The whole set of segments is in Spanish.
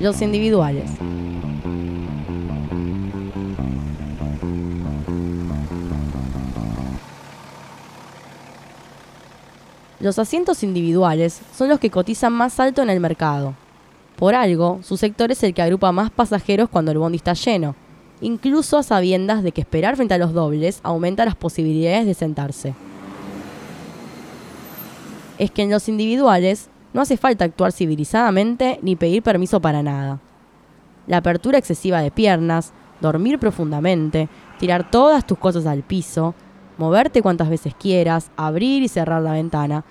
Los individuales. Los asientos individuales son los que cotizan más alto en el mercado. Por algo, su sector es el que agrupa más pasajeros cuando el bondi está lleno, incluso a sabiendas de que esperar frente a los dobles aumenta las posibilidades de sentarse. Es que en los individuales no hace falta actuar civilizadamente ni pedir permiso para nada. La apertura excesiva de piernas, dormir profundamente, tirar todas tus cosas al piso, moverte cuantas veces quieras, abrir y cerrar la ventana,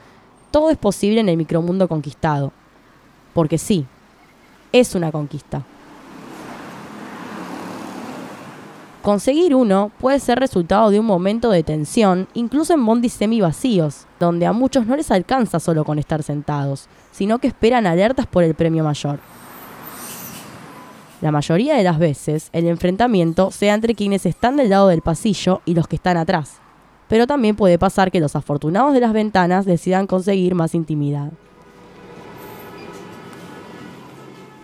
todo es posible en el micromundo conquistado. Porque sí, es una conquista. Conseguir uno puede ser resultado de un momento de tensión, incluso en bondis semi vacíos, donde a muchos no les alcanza solo con estar sentados, sino que esperan alertas por el premio mayor. La mayoría de las veces, el enfrentamiento sea entre quienes están del lado del pasillo y los que están atrás pero también puede pasar que los afortunados de las ventanas decidan conseguir más intimidad.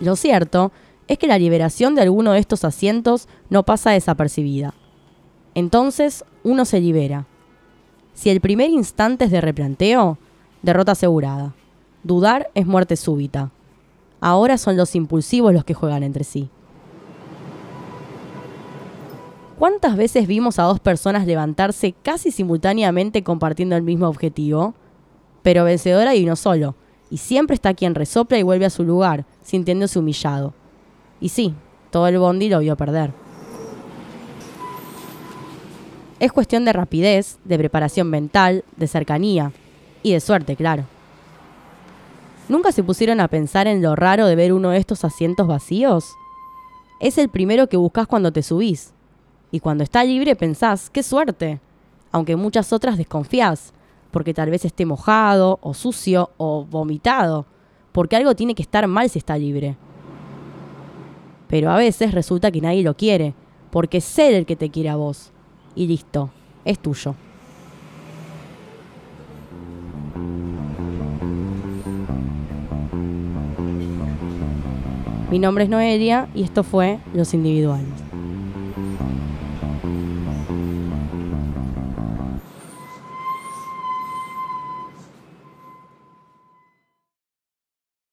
Lo cierto es que la liberación de alguno de estos asientos no pasa desapercibida. Entonces, uno se libera. Si el primer instante es de replanteo, derrota asegurada. Dudar es muerte súbita. Ahora son los impulsivos los que juegan entre sí. ¿Cuántas veces vimos a dos personas levantarse casi simultáneamente compartiendo el mismo objetivo? Pero vencedor hay uno solo, y siempre está quien resopla y vuelve a su lugar, sintiéndose humillado. Y sí, todo el bondi lo vio perder. Es cuestión de rapidez, de preparación mental, de cercanía y de suerte, claro. ¿Nunca se pusieron a pensar en lo raro de ver uno de estos asientos vacíos? Es el primero que buscas cuando te subís, y cuando está libre pensás, qué suerte, aunque muchas otras desconfías, porque tal vez esté mojado o sucio o vomitado, porque algo tiene que estar mal si está libre. Pero a veces resulta que nadie lo quiere, porque es él el que te quiere a vos. Y listo, es tuyo. Mi nombre es Noelia y esto fue Los Individuales.